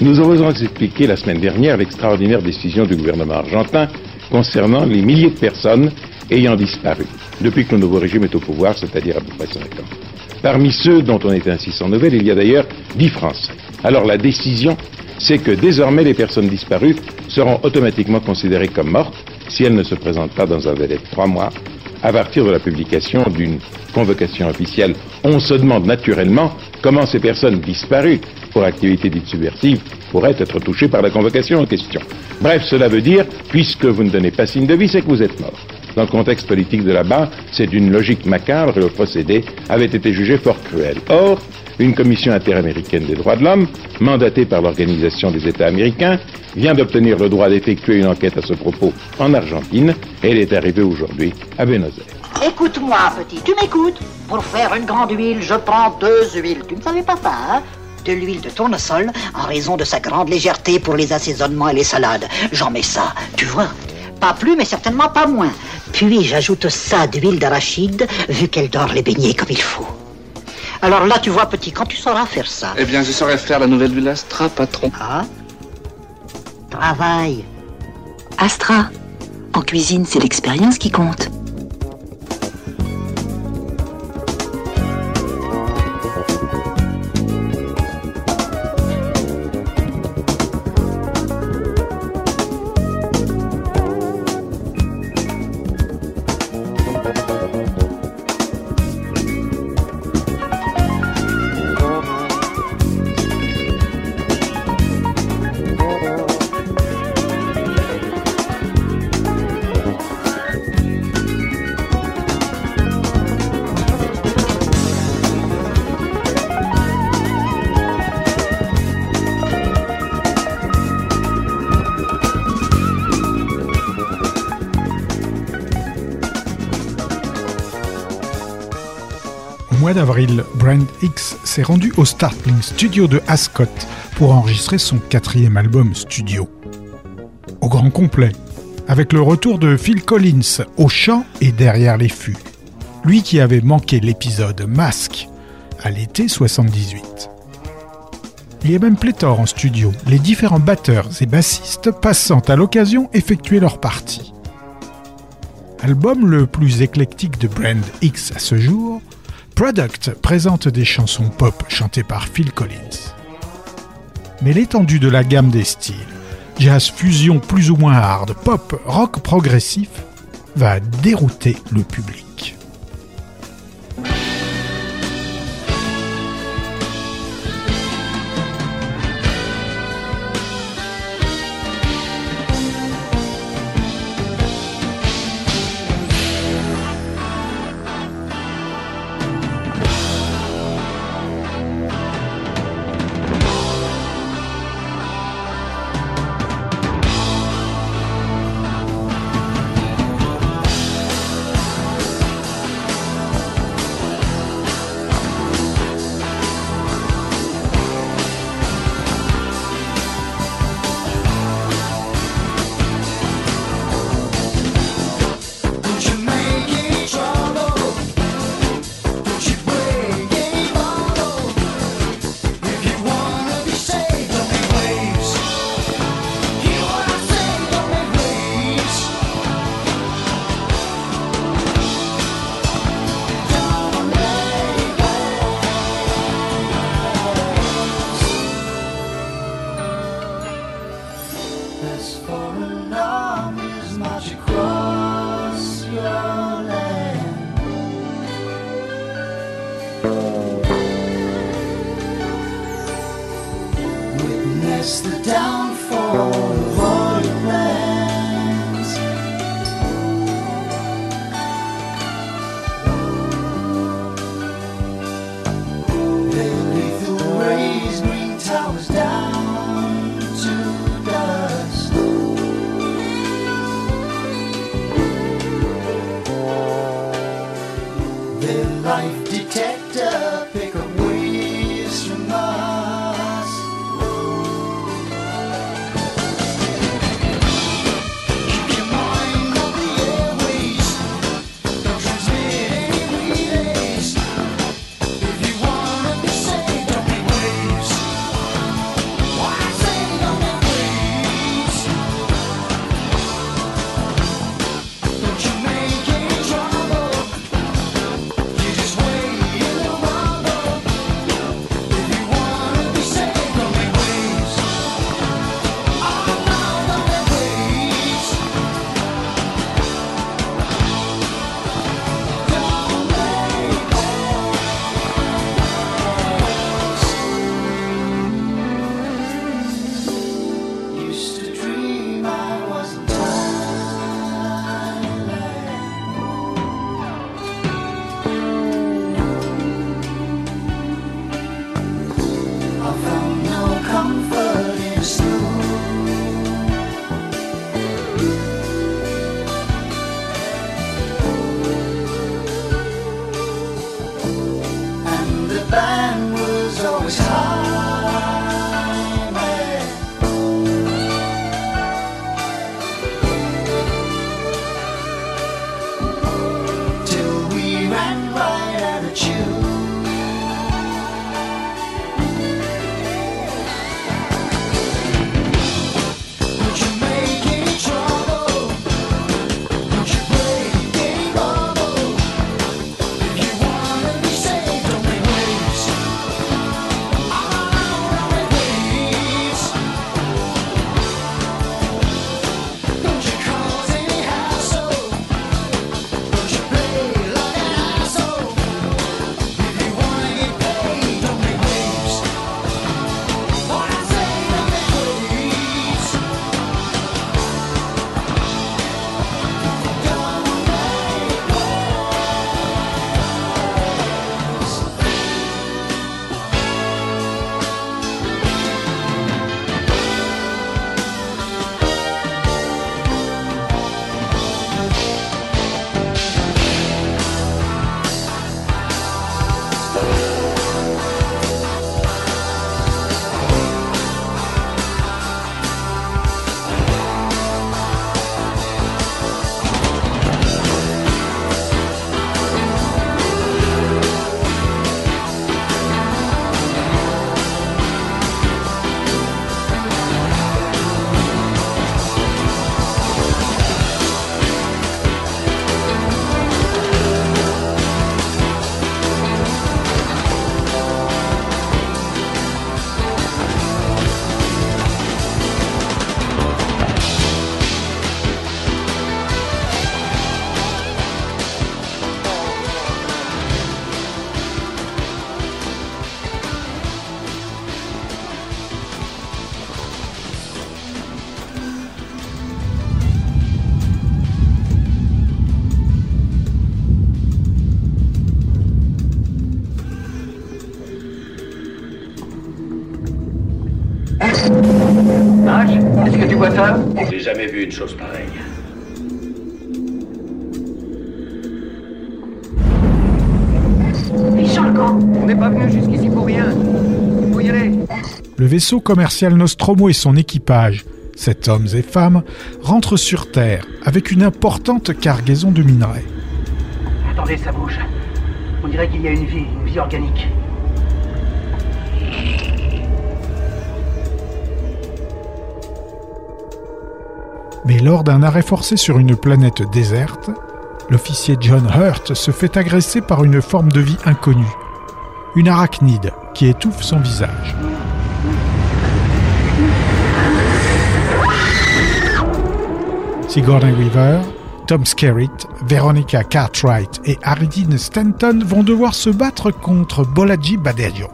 Nous avons expliqué la semaine dernière l'extraordinaire décision du gouvernement argentin concernant les milliers de personnes ayant disparu depuis que le nouveau régime est au pouvoir, c'est-à-dire à peu près 5 ans. Parmi ceux dont on est ainsi sans nouvelles, il y a d'ailleurs 10 Français. Alors la décision, c'est que désormais les personnes disparues seront automatiquement considérées comme mortes si elles ne se présentent pas dans un délai de 3 mois à partir de la publication d'une convocation officielle. On se demande naturellement comment ces personnes disparues pour activité dite subversive pourraient être touchées par la convocation en question. Bref, cela veut dire, puisque vous ne donnez pas signe de vie, c'est que vous êtes mort. Dans le contexte politique de là-bas, c'est d'une logique macabre et le procédé avait été jugé fort cruel. Or, une commission interaméricaine des droits de l'homme, mandatée par l'Organisation des États américains, vient d'obtenir le droit d'effectuer une enquête à ce propos en Argentine elle est arrivée aujourd'hui à Buenos Aires. Écoute-moi, petit, tu m'écoutes? Pour faire une grande huile, je prends deux huiles. Tu ne savais pas ça, hein? De l'huile de tournesol, en raison de sa grande légèreté pour les assaisonnements et les salades. J'en mets ça, tu vois? Pas plus, mais certainement pas moins. Puis j'ajoute ça d'huile d'arachide, vu qu'elle dort les beignets comme il faut. Alors là, tu vois, petit, quand tu sauras faire ça. Eh bien, je saurais faire la nouvelle huile Astra, patron. Ah Travail. Astra. En cuisine, c'est l'expérience qui compte. D'avril, Brand X s'est rendu au Startling Studio de Ascot pour enregistrer son quatrième album studio. Au grand complet, avec le retour de Phil Collins au chant et derrière les fûts. Lui qui avait manqué l'épisode Masque à l'été 78. Il y a même pléthore en studio, les différents batteurs et bassistes passant à l'occasion effectuer leur partie. Album le plus éclectique de Brand X à ce jour, Product présente des chansons pop chantées par Phil Collins. Mais l'étendue de la gamme des styles, jazz fusion plus ou moins hard, pop, rock progressif, va dérouter le public. life detector pickup. Est-ce que tu vois ça J'ai jamais vu une chose pareille. On n'est pas venu jusqu'ici pour rien. Faut y aller. Le vaisseau commercial Nostromo et son équipage, sept hommes et femmes, rentrent sur Terre avec une importante cargaison de minerais. Attendez, ça bouge. On dirait qu'il y a une vie, une vie organique. Mais lors d'un arrêt forcé sur une planète déserte, l'officier John Hurt se fait agresser par une forme de vie inconnue, une arachnide qui étouffe son visage. Sigourney Weaver, Tom Skerritt, Veronica Cartwright et Aridine Stanton vont devoir se battre contre Bolaji Badejo,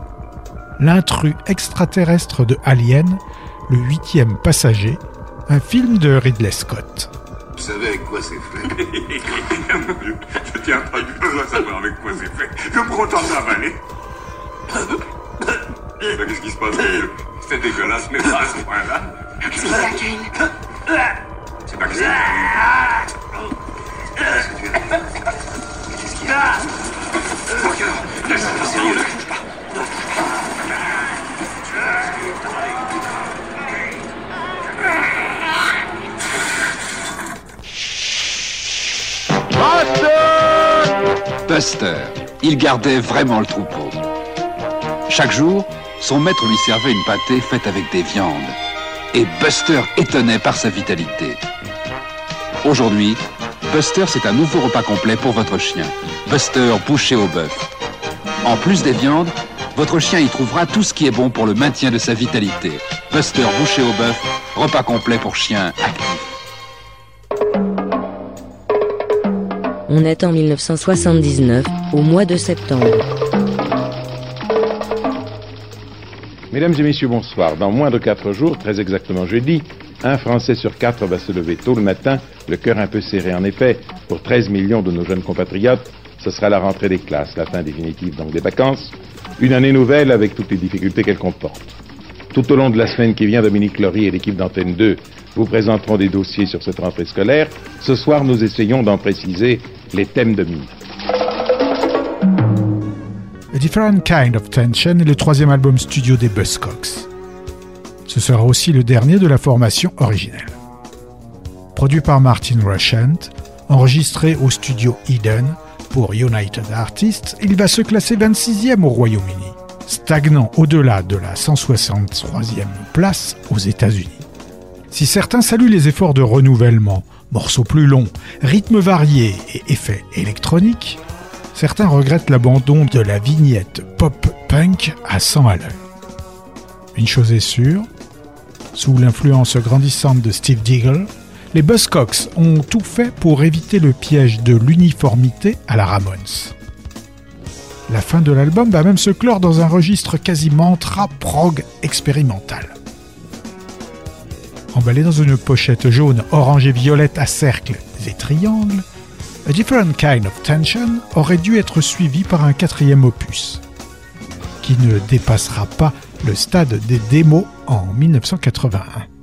l'intrus extraterrestre de Alien, le huitième passager, un film de Ridley Scott. Vous savez avec quoi c'est fait Je tiens pas du tout à savoir avec quoi c'est fait. Je me contente d'avaler. Ben, Qu'est-ce qui se passe C'est dégueulasse, mais pas à ce point-là. C'est laquelle C'est pas que c'est. Qu'est-ce qu'il y a? Parker, laisse pas sérieux, ne bouge pas. Buster, il gardait vraiment le troupeau. Chaque jour, son maître lui servait une pâtée faite avec des viandes. Et Buster étonnait par sa vitalité. Aujourd'hui, Buster, c'est un nouveau repas complet pour votre chien. Buster bouché au bœuf. En plus des viandes, votre chien y trouvera tout ce qui est bon pour le maintien de sa vitalité. Buster bouché au bœuf, repas complet pour chien actif. On est en 1979, au mois de septembre. Mesdames et messieurs, bonsoir. Dans moins de quatre jours, très exactement jeudi, un Français sur quatre va se lever tôt le matin, le cœur un peu serré. En effet, pour 13 millions de nos jeunes compatriotes, ce sera la rentrée des classes, la fin définitive donc des vacances, une année nouvelle avec toutes les difficultés qu'elle comporte. Tout au long de la semaine qui vient, Dominique Laurie et l'équipe d'Antenne 2 vous présenteront des dossiers sur cette rentrée scolaire. Ce soir, nous essayons d'en préciser les thèmes. A Different Kind of Tension est le troisième album studio des Buzzcocks. Ce sera aussi le dernier de la formation originelle. Produit par Martin Rushent, enregistré au studio Eden pour United Artists, il va se classer 26e au Royaume-Uni, stagnant au-delà de la 163e place aux États-Unis. Si certains saluent les efforts de renouvellement, morceaux plus longs, rythmes variés et effets électroniques, certains regrettent l'abandon de la vignette pop-punk à 100 à l'heure. Une chose est sûre, sous l'influence grandissante de Steve Diggle, les Buzzcocks ont tout fait pour éviter le piège de l'uniformité à la Ramones. La fin de l'album va même se clore dans un registre quasiment trap-prog expérimental. Emballé dans une pochette jaune, orange et violette à cercles et triangles, A Different Kind of Tension aurait dû être suivi par un quatrième opus, qui ne dépassera pas le stade des démos en 1981.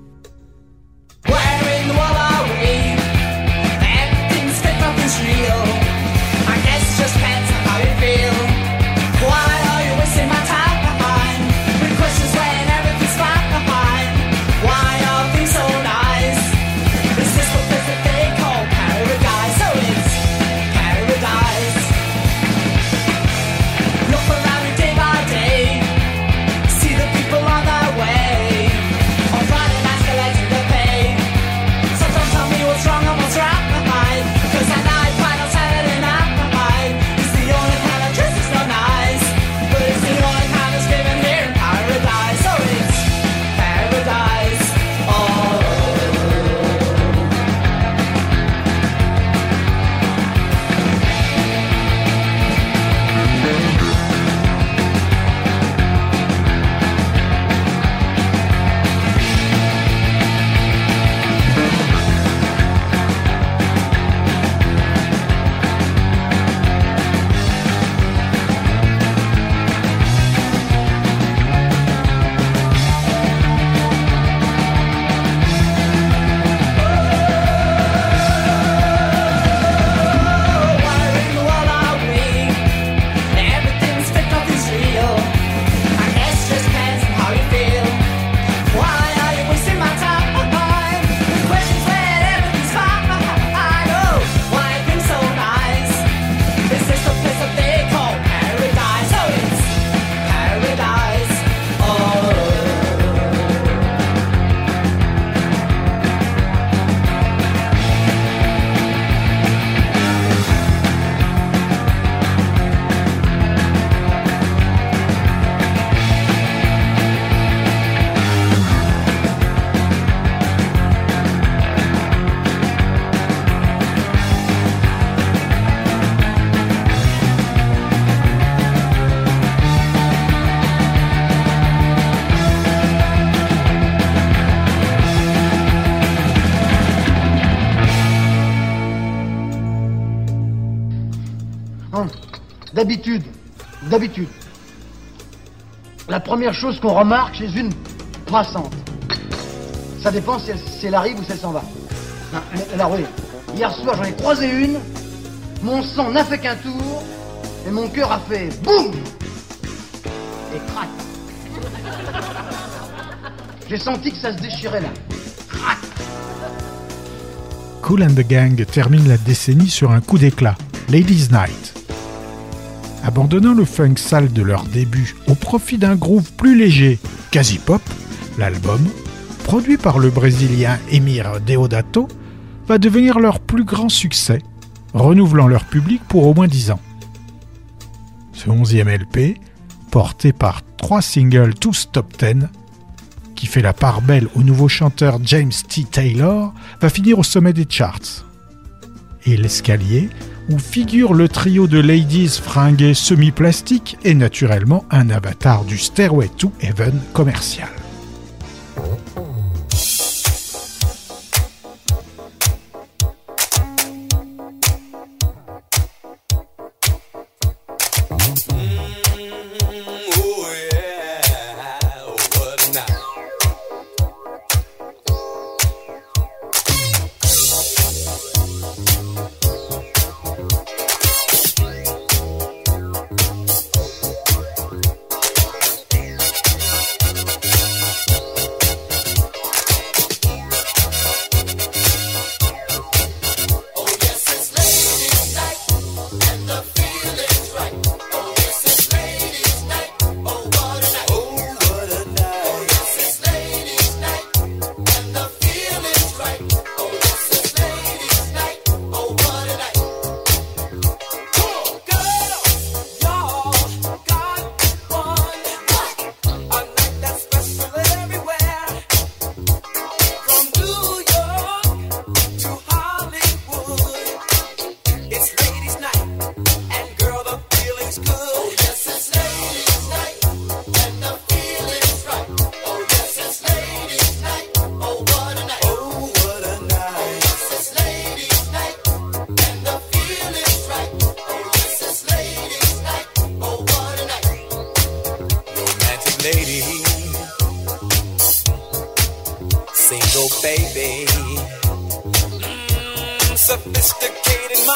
D'habitude, d'habitude, la première chose qu'on remarque chez une passante, ça dépend si elle, arrive ou si elle s'en va. Alors oui, hier soir j'en ai croisé une, mon sang n'a fait qu'un tour, et mon cœur a fait boum Et crac J'ai senti que ça se déchirait là. Crac Cool and the Gang termine la décennie sur un coup d'éclat, Ladies Night. Abandonnant le funk sale de leur début au profit d'un groove plus léger, quasi pop, l'album, produit par le Brésilien Emir Deodato, va devenir leur plus grand succès, renouvelant leur public pour au moins 10 ans. Ce 11e LP, porté par trois singles tous top 10, qui fait la part belle au nouveau chanteur James T. Taylor, va finir au sommet des charts. Et l'escalier, où figure le trio de ladies fringuées semi-plastique, est naturellement un avatar du Stairway to Heaven commercial.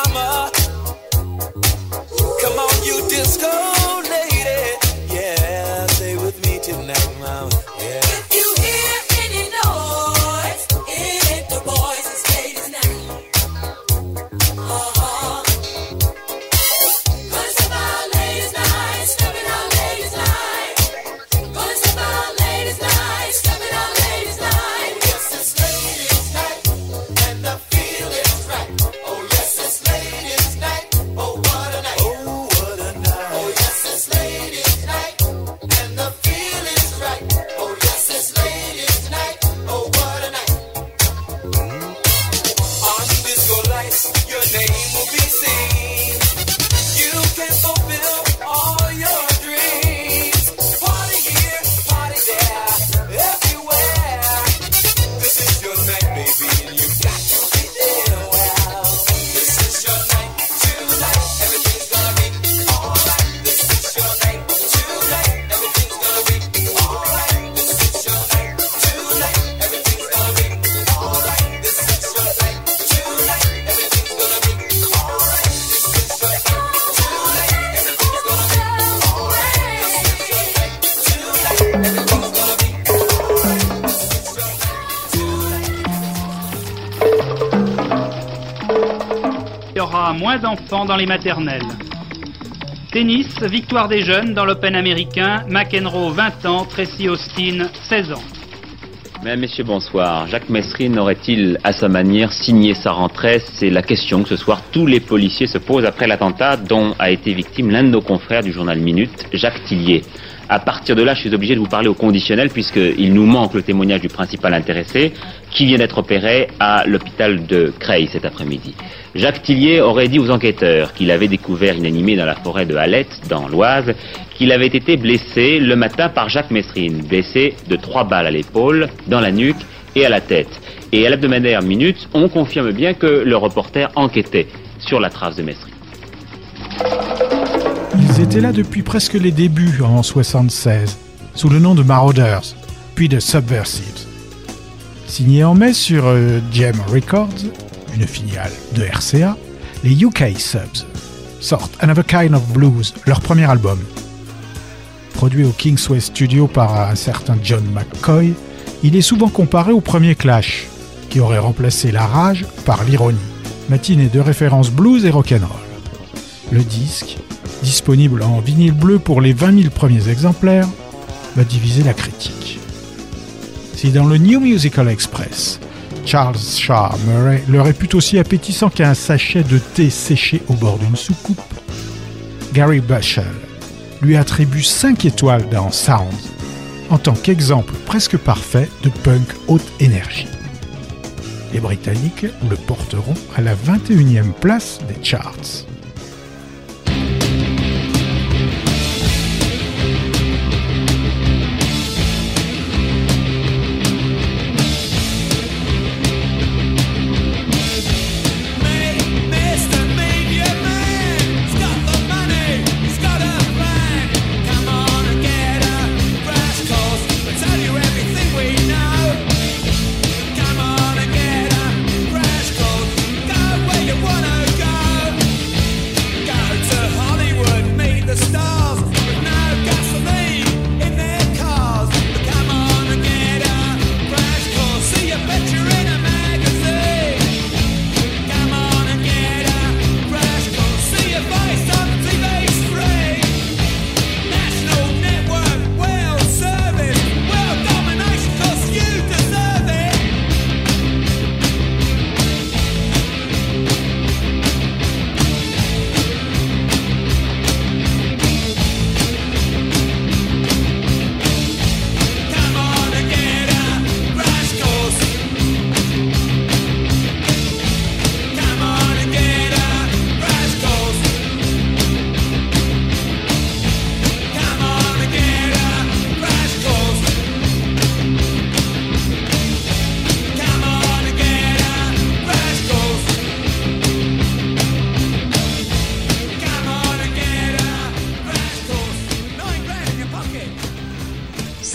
mama. Moins d'enfants dans les maternelles. Tennis, victoire des jeunes dans l'Open américain, McEnroe 20 ans, Tracy Austin 16 ans. Mesdames, Messieurs, bonsoir. Jacques Messrine aurait-il, à sa manière, signé sa rentrée? C'est la question que ce soir tous les policiers se posent après l'attentat dont a été victime l'un de nos confrères du journal Minute, Jacques Tillier. À partir de là, je suis obligé de vous parler au conditionnel puisqu'il nous manque le témoignage du principal intéressé qui vient d'être opéré à l'hôpital de Creil cet après-midi. Jacques Tillier aurait dit aux enquêteurs qu'il avait découvert inanimé dans la forêt de Halette, dans l'Oise, qu'il avait été blessé le matin par Jacques Messrine, blessé de trois balles à l'épaule, dans la nuque et à la tête. Et à l'hebdomadaire Minute, on confirme bien que le reporter enquêtait sur la trace de Messrine. étaient là depuis presque les débuts en 76, sous le nom de Marauders, puis de Subversives. Signé en mai sur euh, Gem Records, une filiale de RCA, les UK Subs sortent Another Kind of Blues, leur premier album. Produit au Kingsway Studio par un certain John McCoy, il est souvent comparé au premier Clash, qui aurait remplacé la rage par l'ironie, matinée de références blues et rock'n'roll. Le disque, disponible en vinyle bleu pour les 20 000 premiers exemplaires, va diviser la critique. Si dans le New Musical Express, Charles Shaw Murray le répute aussi appétissant qu'un sachet de thé séché au bord d'une soucoupe, Gary Bushell lui attribue 5 étoiles dans Sound en tant qu'exemple presque parfait de punk haute énergie. Les Britanniques le porteront à la 21e place des charts.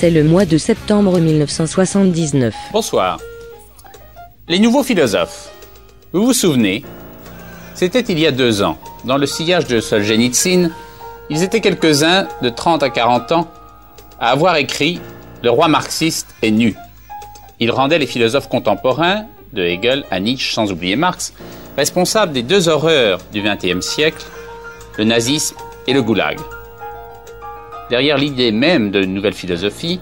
C'est le mois de septembre 1979. Bonsoir. Les nouveaux philosophes. Vous vous souvenez C'était il y a deux ans. Dans le sillage de Solzhenitsyn, ils étaient quelques-uns de 30 à 40 ans à avoir écrit Le roi marxiste est nu. Ils rendaient les philosophes contemporains, de Hegel à Nietzsche sans oublier Marx, responsables des deux horreurs du XXe siècle, le nazisme et le goulag. Derrière l'idée même de nouvelle philosophie,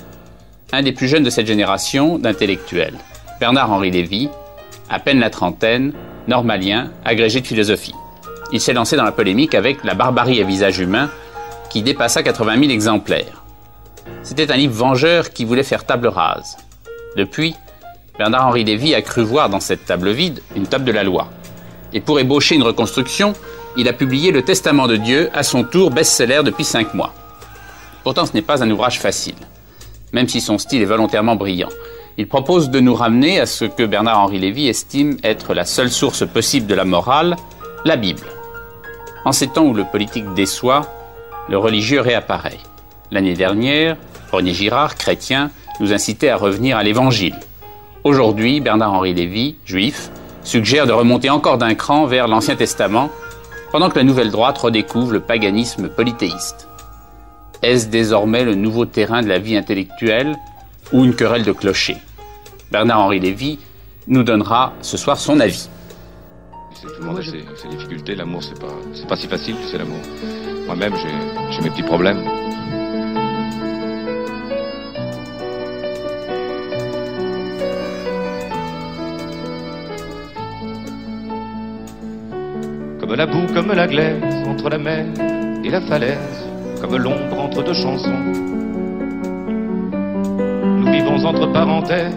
un des plus jeunes de cette génération d'intellectuels, Bernard-Henri Lévy, à peine la trentaine, normalien, agrégé de philosophie. Il s'est lancé dans la polémique avec La barbarie à visage humain, qui dépassa 80 000 exemplaires. C'était un livre vengeur qui voulait faire table rase. Depuis, Bernard-Henri Lévy a cru voir dans cette table vide une table de la loi. Et pour ébaucher une reconstruction, il a publié Le Testament de Dieu, à son tour best-seller depuis cinq mois. Pourtant, ce n'est pas un ouvrage facile, même si son style est volontairement brillant. Il propose de nous ramener à ce que Bernard-Henri Lévy estime être la seule source possible de la morale, la Bible. En ces temps où le politique déçoit, le religieux réapparaît. L'année dernière, René Girard, chrétien, nous incitait à revenir à l'Évangile. Aujourd'hui, Bernard-Henri Lévy, juif, suggère de remonter encore d'un cran vers l'Ancien Testament, pendant que la nouvelle droite redécouvre le paganisme polythéiste. Est-ce désormais le nouveau terrain de la vie intellectuelle ou une querelle de clocher Bernard-Henri Lévy nous donnera ce soir son avis. Tout le monde a ses, difficultés, l'amour c'est pas, c'est pas si facile, sais l'amour. Moi-même j'ai mes petits problèmes. Comme la boue, comme la glaise, entre la mer et la falaise, comme l'ombre entre deux chansons. Nous vivons entre parenthèses.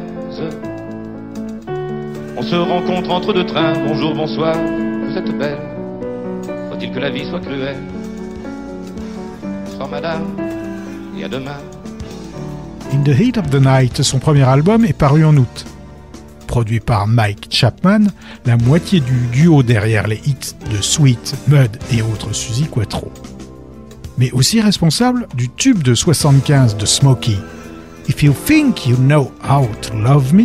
On se rencontre entre deux trains. Bonjour, bonsoir, vous êtes belle. Faut-il que la vie soit cruelle? Bonsoir, madame, et à demain. In the Heat of the Night, son premier album, est paru en août. Produit par Mike Chapman, la moitié du duo derrière les hits de Sweet, Mud et autres Suzy Quattro. Mais aussi responsable du tube de 75 de Smokey, If You Think You Know How to Love Me,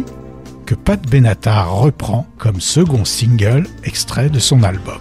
que Pat Benatar reprend comme second single extrait de son album.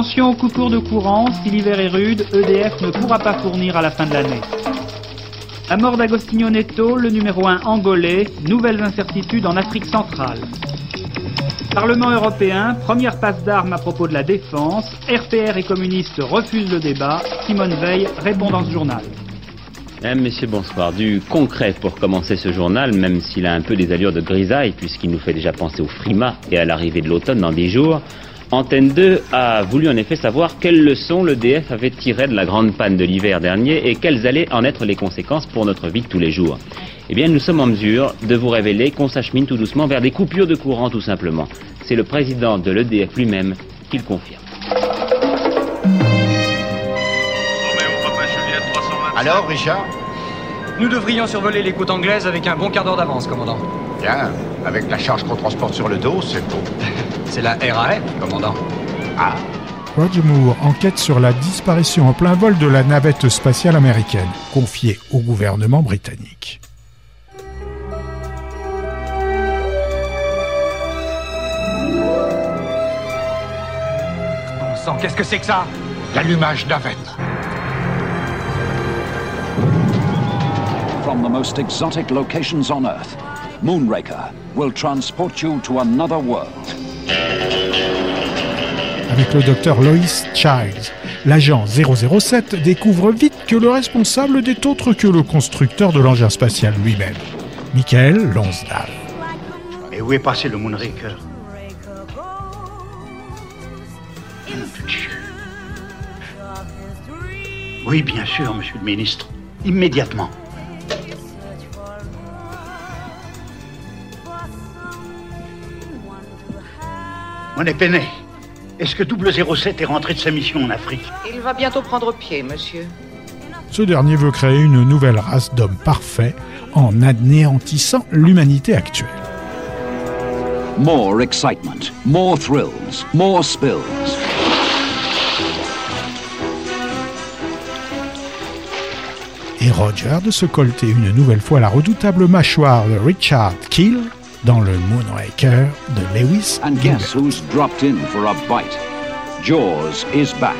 Attention aux coupures de courant, si l'hiver est rude, EDF ne pourra pas fournir à la fin de l'année. La mort d'Agostinho Neto, le numéro 1 angolais, nouvelles incertitudes en Afrique centrale. Parlement européen, première passe d'armes à propos de la défense, RPR et communistes refusent le débat, Simone Veil répond dans ce journal. Mesdames, Messieurs, bonsoir. Du concret pour commencer ce journal, même s'il a un peu des allures de grisaille, puisqu'il nous fait déjà penser au frima et à l'arrivée de l'automne dans 10 jours. Antenne 2 a voulu en effet savoir quelles leçons l'EDF avait tirées de la grande panne de l'hiver dernier et quelles allaient en être les conséquences pour notre vie de tous les jours. Eh bien, nous sommes en mesure de vous révéler qu'on s'achemine tout doucement vers des coupures de courant, tout simplement. C'est le président de l'EDF lui-même qui le confirme. Alors, Richard? Nous devrions survoler les côtes anglaises avec un bon quart d'heure d'avance, commandant. Bien, avec la charge qu'on transporte sur le dos, c'est beau. C'est la RAF, commandant. Ah Roger Moore enquête sur la disparition en plein vol de la navette spatiale américaine, confiée au gouvernement britannique. Bon sang, qu'est-ce que c'est que ça? L'allumage navette. From the most exotic locations on Earth, Moonraker will transport you to another world. Avec le docteur Lois Childs, l'agent 007 découvre vite que le responsable n'est autre que le constructeur de l'engin spatial lui-même, Michael Lonsdale. Et où est passé le Moonraker? Oui, bien sûr, monsieur le ministre. Immédiatement. On est peiné. Est-ce que 007 est rentré de sa mission en Afrique Il va bientôt prendre pied, monsieur. Ce dernier veut créer une nouvelle race d'hommes parfaits en anéantissant l'humanité actuelle. More excitement, more thrills, more spills. Et Roger de se colter une nouvelle fois la redoutable mâchoire de Richard Keel dans le Moonraker de Lewis And guess who's dropped in for a bite? Jaws is back.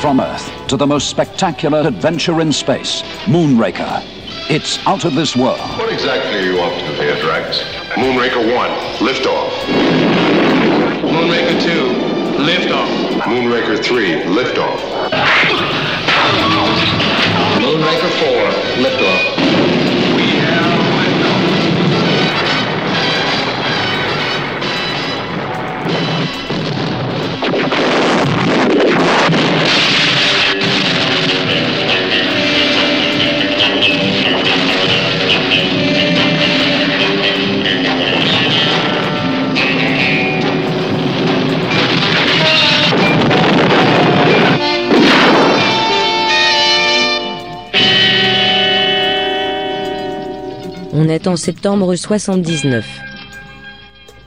From Earth to the most spectacular adventure in space, Moonraker. It's out of this world. What exactly are you up to here, Drax? Moonraker 1, liftoff. Moonraker 2, liftoff. Moonraker 3, liftoff. Moonraker 4, liftoff. En septembre 79.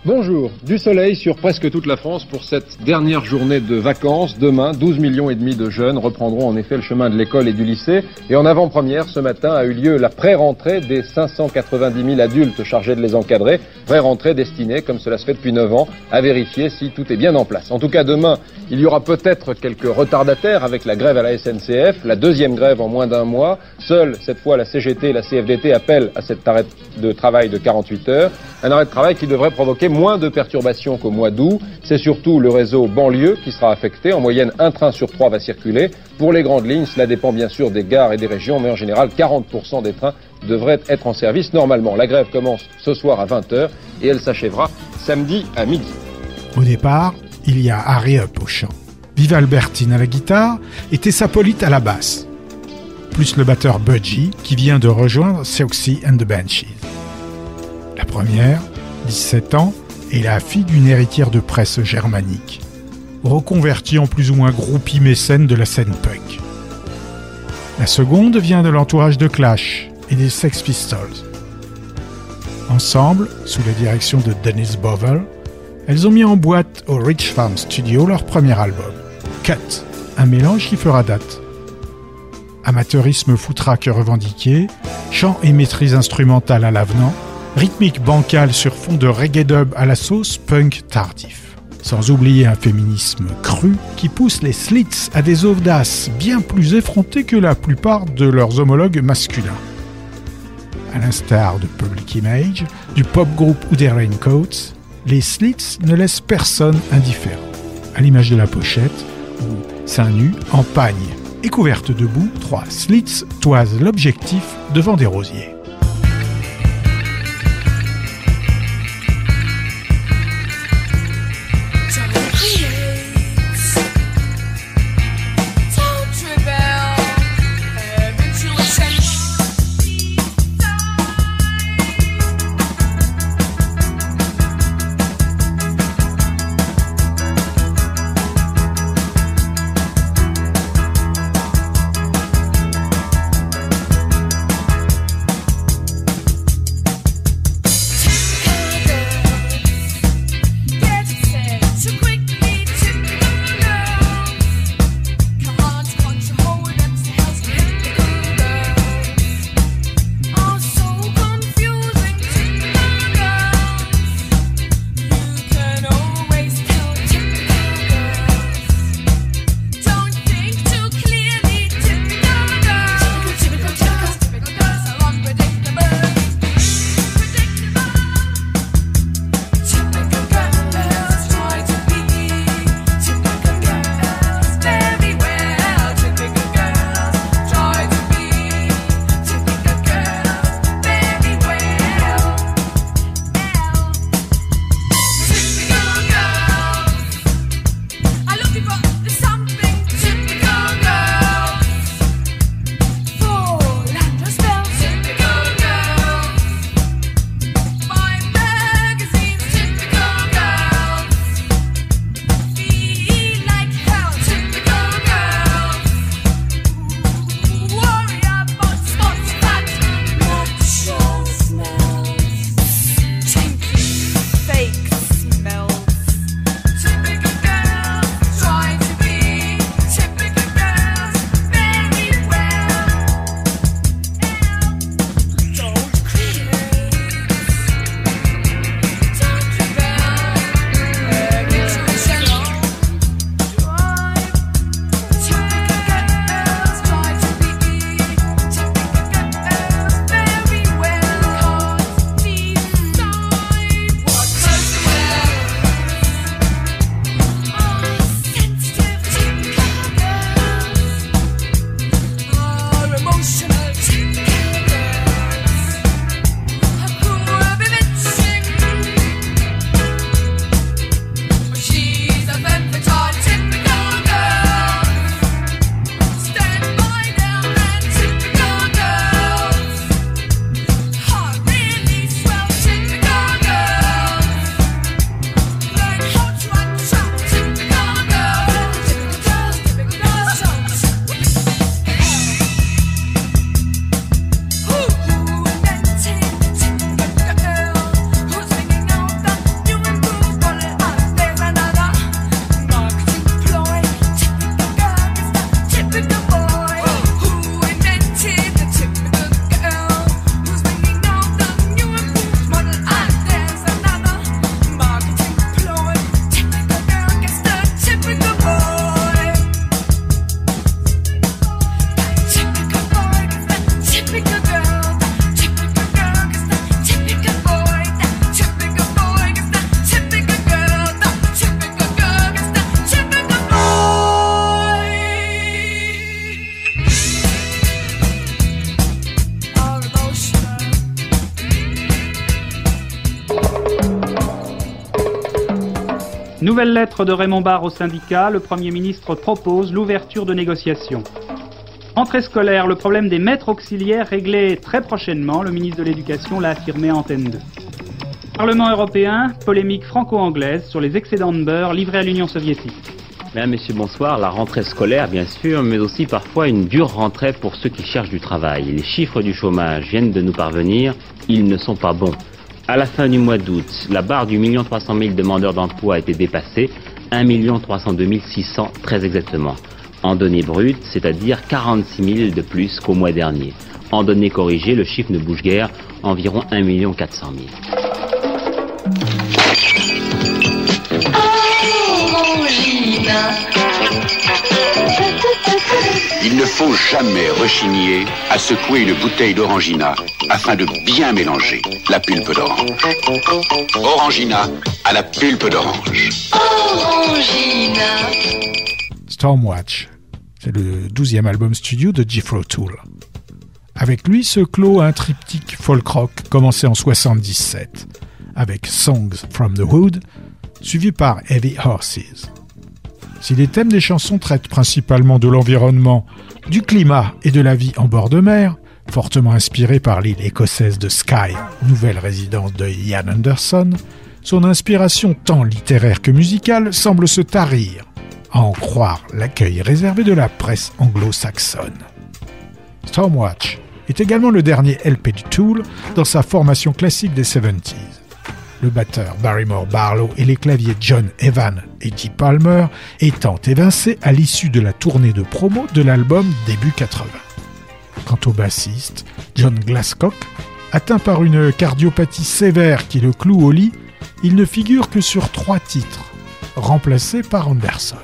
Bonjour, du soleil sur presque toute la France pour cette dernière journée de vacances. Demain, 12 millions et demi de jeunes reprendront en effet le chemin de l'école et du lycée. Et en avant-première, ce matin a eu lieu la pré-rentrée des 590 000 adultes chargés de les encadrer. Pré-rentrée destinée, comme cela se fait depuis 9 ans, à vérifier si tout est bien en place. En tout cas, demain, il y aura peut-être quelques retardataires avec la grève à la SNCF, la deuxième grève en moins d'un mois. Seule, cette fois, la CGT et la CFDT appellent à cet arrêt de travail de 48 heures. Un arrêt de travail qui devrait provoquer moins de perturbations qu'au mois d'août. C'est surtout le réseau banlieue qui sera affecté. En moyenne, un train sur trois va circuler. Pour les grandes lignes, cela dépend bien sûr des gares et des régions, mais en général, 40% des trains devraient être en service normalement. La grève commence ce soir à 20h et elle s'achèvera samedi à midi. Au départ, il y a Harry Up au chant, Viva Albertine à la guitare et Tessa Polite à la basse. Plus le batteur Budgie qui vient de rejoindre Siouxsie and the Banshees. La première, 17 ans, est la fille d'une héritière de presse germanique, reconvertie en plus ou moins groupie mécène de la scène punk. La seconde vient de l'entourage de Clash et des Sex Pistols. Ensemble, sous la direction de Dennis Bovel, elles ont mis en boîte au Rich Farm Studio leur premier album, Cut, un mélange qui fera date. Amateurisme foutraque revendiqué, chant et maîtrise instrumentale à l'avenant, rythmique bancale sur fond de reggae dub à la sauce punk tardif. Sans oublier un féminisme cru qui pousse les slits à des audaces bien plus effrontées que la plupart de leurs homologues masculins. À l'instar de Public Image, du pop group ou des Raincoats, les Slits ne laissent personne indifférent. À l'image de la pochette, où seins nus en pagne et couverte debout, trois Slits toisent l'objectif devant des rosiers. Nouvelle lettre de Raymond Barre au syndicat, le Premier ministre propose l'ouverture de négociations. Entrée scolaire, le problème des maîtres auxiliaires réglé très prochainement, le ministre de l'Éducation l'a affirmé à Antenne 2. Parlement européen, polémique franco-anglaise sur les excédents de beurre livrés à l'Union soviétique. Mesdames, Messieurs, bonsoir. La rentrée scolaire, bien sûr, mais aussi parfois une dure rentrée pour ceux qui cherchent du travail. Les chiffres du chômage viennent de nous parvenir, ils ne sont pas bons. À la fin du mois d'août, la barre du million trois cent mille demandeurs d'emploi a été dépassée, 1 302 600 très exactement. En données brutes, c'est-à-dire 46 000 de plus qu'au mois dernier. En données corrigées, le chiffre ne bouge guère, environ 1 400 000. Il ne faut jamais rechigner à secouer une bouteille d'orangina afin de bien mélanger la pulpe d'orange. Orangina à la pulpe d'orange. Orangina. Stormwatch, c'est le douzième album studio de Jethro Tull. Avec lui se clôt un triptyque folk rock commencé en 77, avec Songs from the Hood, suivi par Heavy Horses. Si les thèmes des chansons traitent principalement de l'environnement, du climat et de la vie en bord de mer, fortement inspiré par l'île écossaise de Skye, nouvelle résidence de Ian Anderson, son inspiration tant littéraire que musicale semble se tarir, à en croire l'accueil réservé de la presse anglo-saxonne. Stormwatch est également le dernier LP du Tool dans sa formation classique des 70s. Le batteur Barrymore Barlow et les claviers John Evan et T. Palmer étant évincés à l'issue de la tournée de promo de l'album début 80. Quant au bassiste, John Glasscock, atteint par une cardiopathie sévère qui le cloue au lit, il ne figure que sur trois titres, remplacé par Anderson.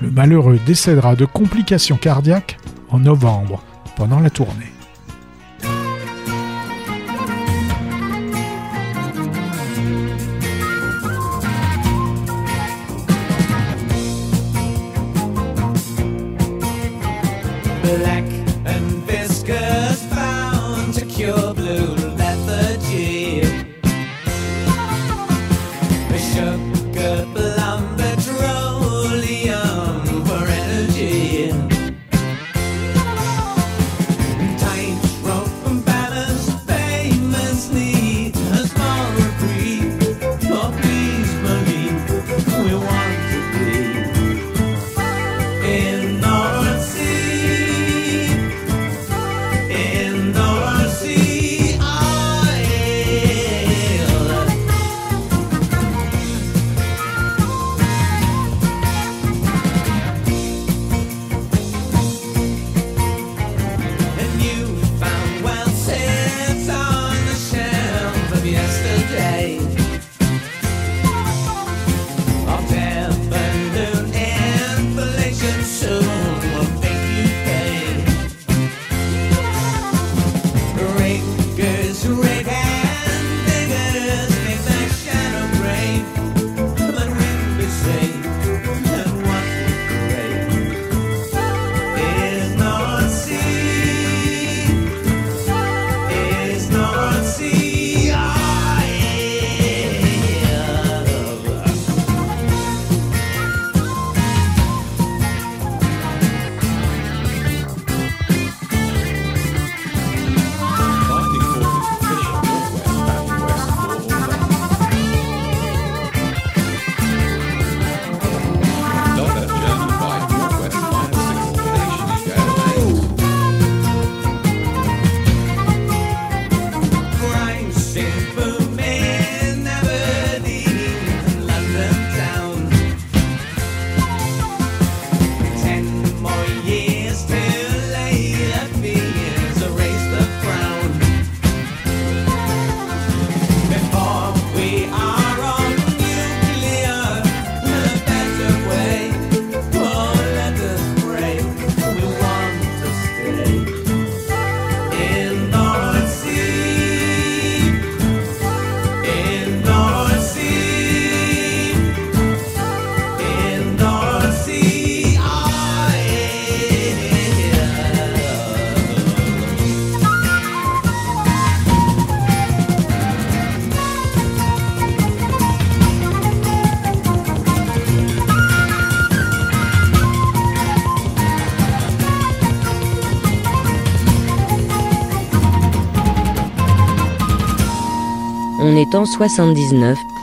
Le malheureux décédera de complications cardiaques en novembre pendant la tournée.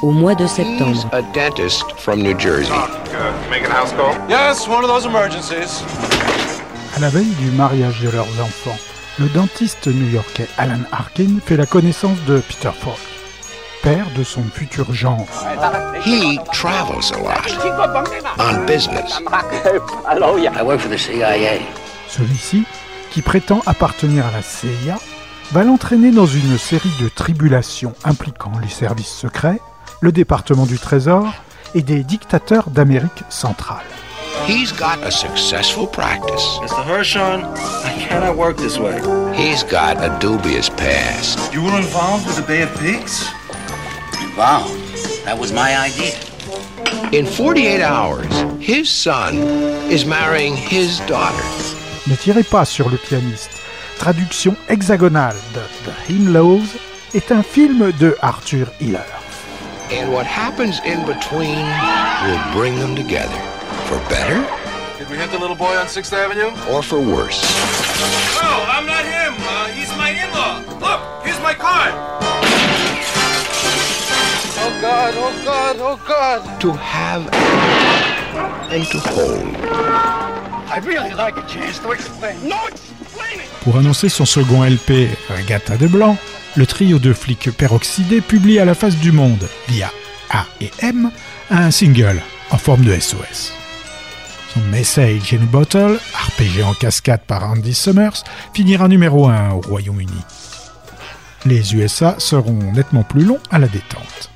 au mois de septembre. À la veille du mariage de leurs enfants, le dentiste new-yorkais Alan Harkin fait la connaissance de Peter Falk, père de son futur gendre. He travels a lot on business. Celui-ci, qui prétend appartenir à la CIA, va l'entraîner dans une série de tribulations impliquant les services secrets, le département du Trésor et des dictateurs d'Amérique centrale. He's got a successful practice. Mr. Hershon, I cannot work this way. He's got a dubious past. You were involved with the Bay of Pigs? Involved? That was my idea. In 48 hours, his son is marrying his daughter. Ne tirez pas sur le pianiste. Traduction hexagonale de The Himlaws est un film de Arthur Hiller. And what happens in between will bring them together. For better Did we hit the little boy on 6th Avenue? or for worse. No, I'm not him. Uh, he's my in-law. Look, here's my card. Oh God, oh God, oh God. To have and to hold. I'd really like a chance to explain. No! Pour annoncer son second LP, Regatta de Blanc, le trio de flics peroxydés publie à la face du monde, via A et M, un single en forme de SOS. Son Message in Bottle, arpégé en cascade par Andy Summers, finira numéro 1 au Royaume-Uni. Les USA seront nettement plus longs à la détente.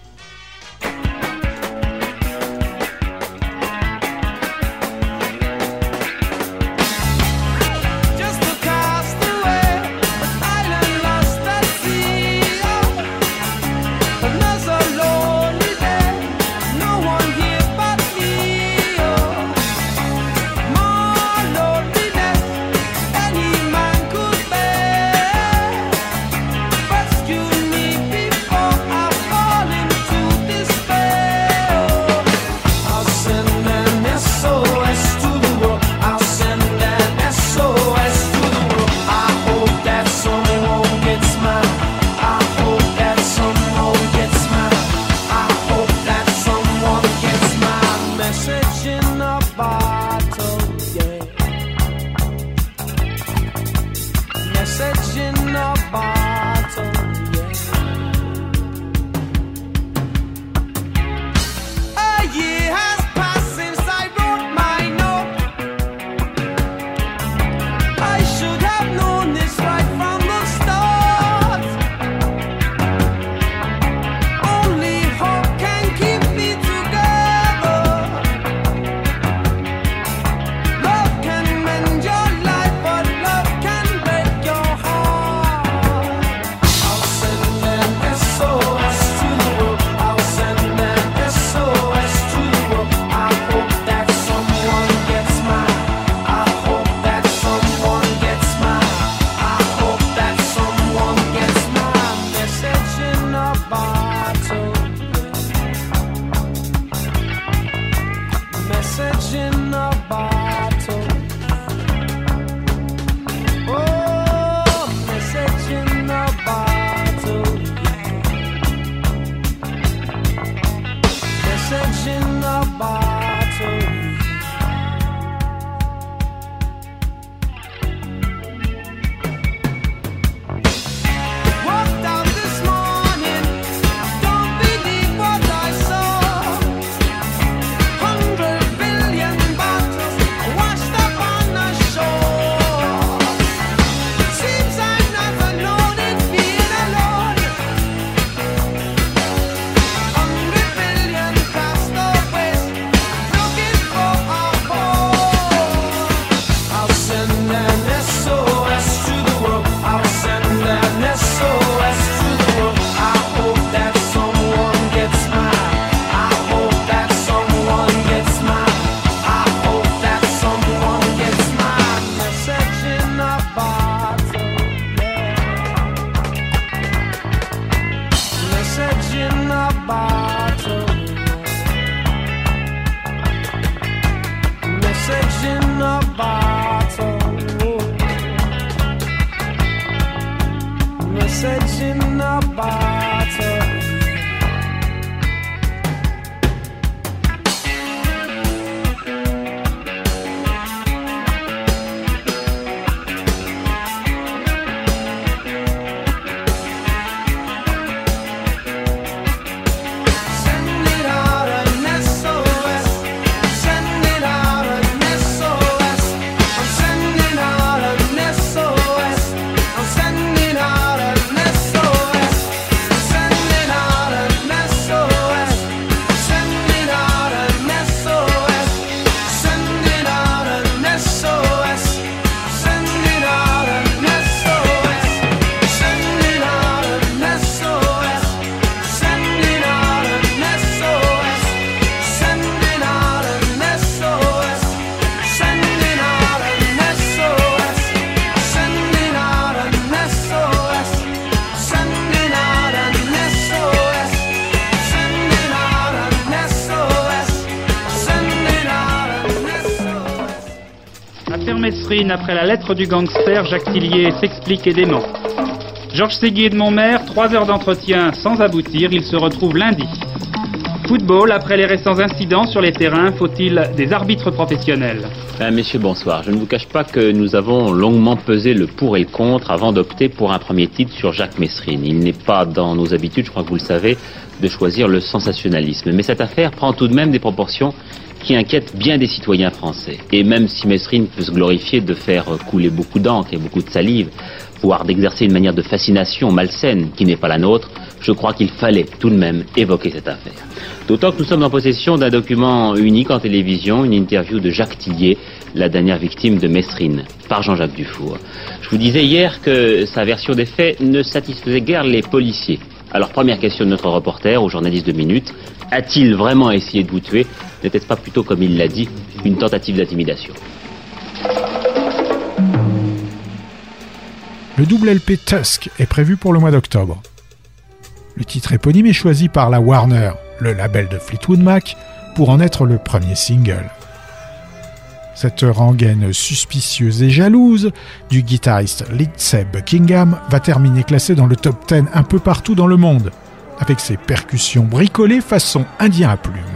Après la lettre du gangster, Jacques Tillier s'explique aisément. Georges Segui et de Montmer, trois heures d'entretien sans aboutir, ils se retrouvent lundi. Football, après les récents incidents sur les terrains, faut-il des arbitres professionnels? Ben, messieurs, bonsoir. Je ne vous cache pas que nous avons longuement pesé le pour et le contre avant d'opter pour un premier titre sur Jacques Messrine. Il n'est pas dans nos habitudes, je crois que vous le savez, de choisir le sensationnalisme. Mais cette affaire prend tout de même des proportions qui inquiètent bien des citoyens français. Et même si Messrine peut se glorifier de faire couler beaucoup d'encre et beaucoup de salive, voire d'exercer une manière de fascination malsaine qui n'est pas la nôtre, je crois qu'il fallait tout de même évoquer cette affaire. D'autant que nous sommes en possession d'un document unique en télévision, une interview de Jacques Tillier, la dernière victime de Messrine, par Jean-Jacques Dufour. Je vous disais hier que sa version des faits ne satisfaisait guère les policiers. Alors première question de notre reporter au journaliste de Minute, a-t-il vraiment essayé de vous tuer? N'était-ce pas plutôt, comme il l'a dit, une tentative d'intimidation? Le double LP Tusk est prévu pour le mois d'octobre. Le titre éponyme est choisi par la Warner, le label de Fleetwood Mac, pour en être le premier single. Cette rengaine suspicieuse et jalouse du guitariste Lindsey Buckingham va terminer classé dans le top 10 un peu partout dans le monde, avec ses percussions bricolées façon indien à plumes.